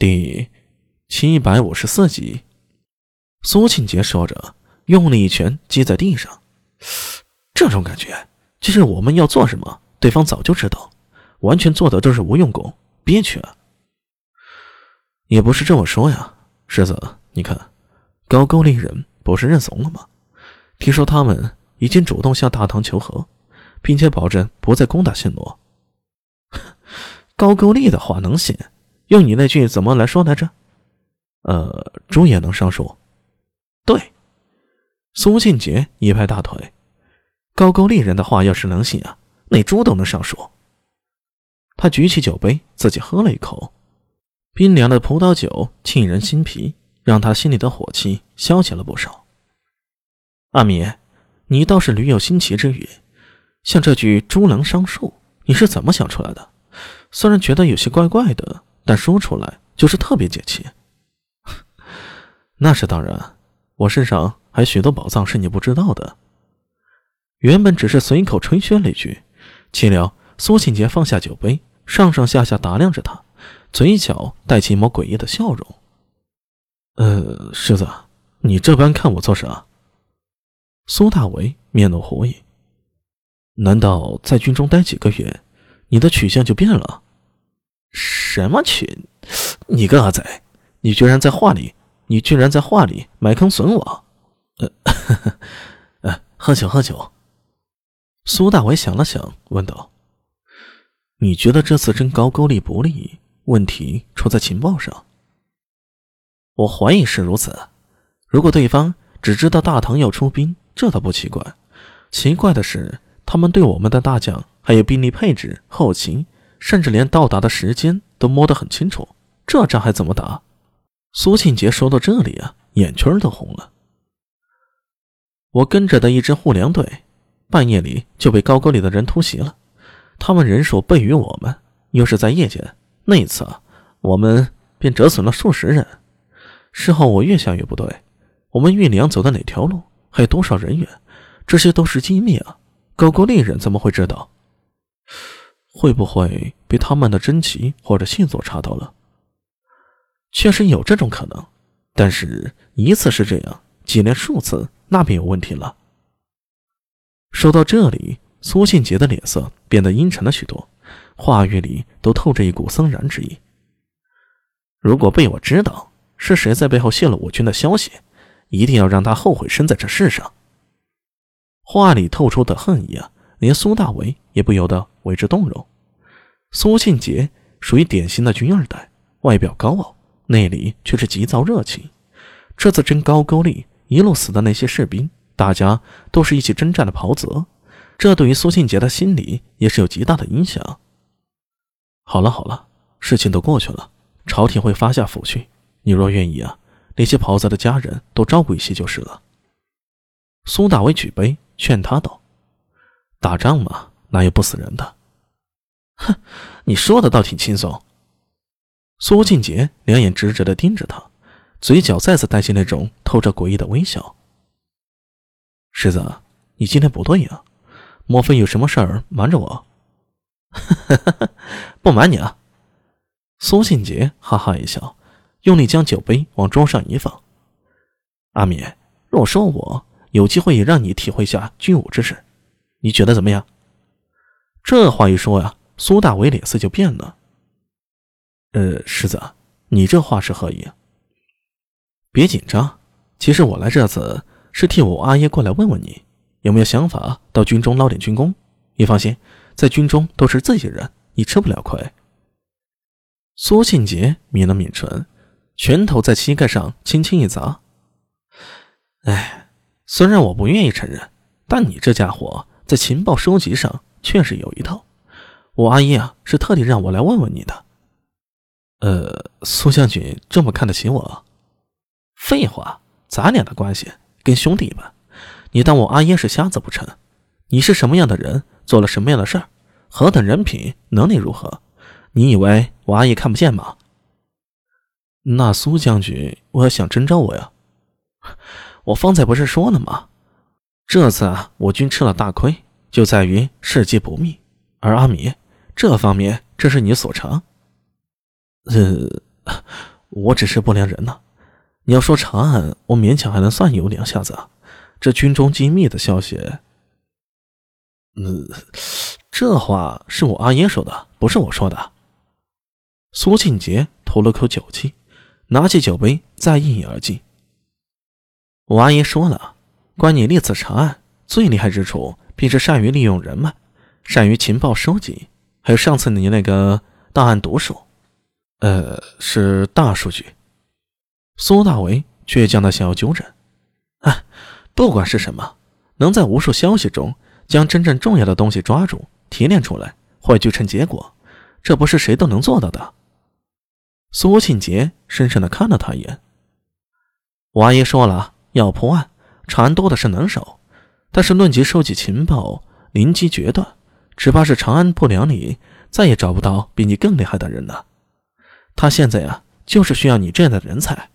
第七百五十四集，苏庆杰说着，用力一拳击在地上。这种感觉，就是我们要做什么，对方早就知道，完全做的都是无用功，憋屈啊！也不是这么说呀，狮子，你看，高句丽人不是认怂了吗？听说他们已经主动向大唐求和，并且保证不再攻打暹罗。高句丽的话能信？用你那句怎么来说来着？呃，猪也能上树。对，苏庆杰一拍大腿，高句丽人的话要是能信啊，那猪都能上树。他举起酒杯，自己喝了一口，冰凉的葡萄酒沁人心脾，让他心里的火气消减了不少。阿米，你倒是屡有新奇之语，像这句“猪能上树”，你是怎么想出来的？虽然觉得有些怪怪的，但说出来就是特别解气。那是当然，我身上还许多宝藏是你不知道的。原本只是随口吹嘘了一句，岂料苏庆杰放下酒杯，上上下下打量着他，嘴角带起一抹诡异的笑容。呃，狮子，你这般看我做啥？苏大为面露狐疑，难道在军中待几个月，你的取向就变了？什么群？你个阿仔，你居然在画里，你居然在画里埋坑损我！呃，呃，喝酒喝酒。苏大伟想了想，问道：“你觉得这次真高句丽不利，问题出在情报上？我怀疑是如此。如果对方只知道大唐要出兵，这倒不奇怪，奇怪的是，他们对我们的大将还有兵力配置、后勤，甚至连到达的时间都摸得很清楚。这仗还怎么打？苏庆杰说到这里啊，眼圈都红了。我跟着的一支护粮队，半夜里就被高沟里的人突袭了，他们人数倍于我们，又是在夜间，那一次啊，我们便折损了数十人。事后我越想越不对，我们运粮走的哪条路？还有多少人员？这些都是机密啊！高沟丽人怎么会知道？会不会被他们的侦旗或者线索查到了？确实有这种可能，但是一次是这样，接连数次那便有问题了。说到这里，苏信杰的脸色变得阴沉了许多，话语里都透着一股森然之意。如果被我知道是谁在背后泄露我军的消息，一定要让他后悔生在这世上。话里透出的恨意啊，连苏大为也不由得为之动容。苏庆杰属于典型的军二代，外表高傲，内里却是急躁热情。这次真高句丽一路死的那些士兵，大家都是一起征战的袍泽，这对于苏庆杰的心理也是有极大的影响。好了好了，事情都过去了，朝廷会发下抚恤，你若愿意啊。那些袍泽的家人都照顾一些就是了。苏大伟举杯劝他道：“打仗嘛，哪有不死人的？”哼，你说的倒挺轻松。苏静杰两眼直直的盯着他，嘴角再次带起那种透着诡异的微笑。狮子，你今天不对呀，莫非有什么事儿瞒着我？不瞒你啊。苏庆杰哈哈一笑。用力将酒杯往桌上一放，阿米，若说我有机会也让你体会下军武之事，你觉得怎么样？这话一说呀，苏大伟脸色就变了。呃，世子，你这话是何意？别紧张，其实我来这次是替我阿爷过来问问你，有没有想法到军中捞点军功？你放心，在军中都是自己人，你吃不了亏。苏庆杰抿了抿唇。拳头在膝盖上轻轻一砸。哎，虽然我不愿意承认，但你这家伙在情报收集上确实有一套。我阿姨啊，是特地让我来问问你的。呃，苏将军这么看得起我？废话，咱俩的关系跟兄弟一般。你当我阿耶是瞎子不成？你是什么样的人，做了什么样的事儿，何等人品，能力如何？你以为我阿姨看不见吗？那苏将军，我想征召我呀？我方才不是说了吗？这次啊，我军吃了大亏，就在于事机不密。而阿米这方面，这是你所长。呃，我只是不良人呐。你要说查案，我勉强还能算有两下子。这军中机密的消息，嗯，这话是我阿爷说的，不是我说的。苏庆杰吐了口酒气，拿起酒杯再一饮而尽。我阿爷说了，关你历次查案最厉害之处，便是善于利用人脉，善于情报收集，还有上次你那个档案读数，呃，是大数据。苏大为倔强的想要纠正，啊，不管是什么，能在无数消息中将真正重要的东西抓住、提炼出来、汇聚成结果，这不是谁都能做到的。苏庆杰深深的看了他一眼。王阿姨说了，要破案，长安多的是能手，但是论及收集情报、临机决断，只怕是长安不良里再也找不到比你更厉害的人了。他现在呀，就是需要你这样的人才。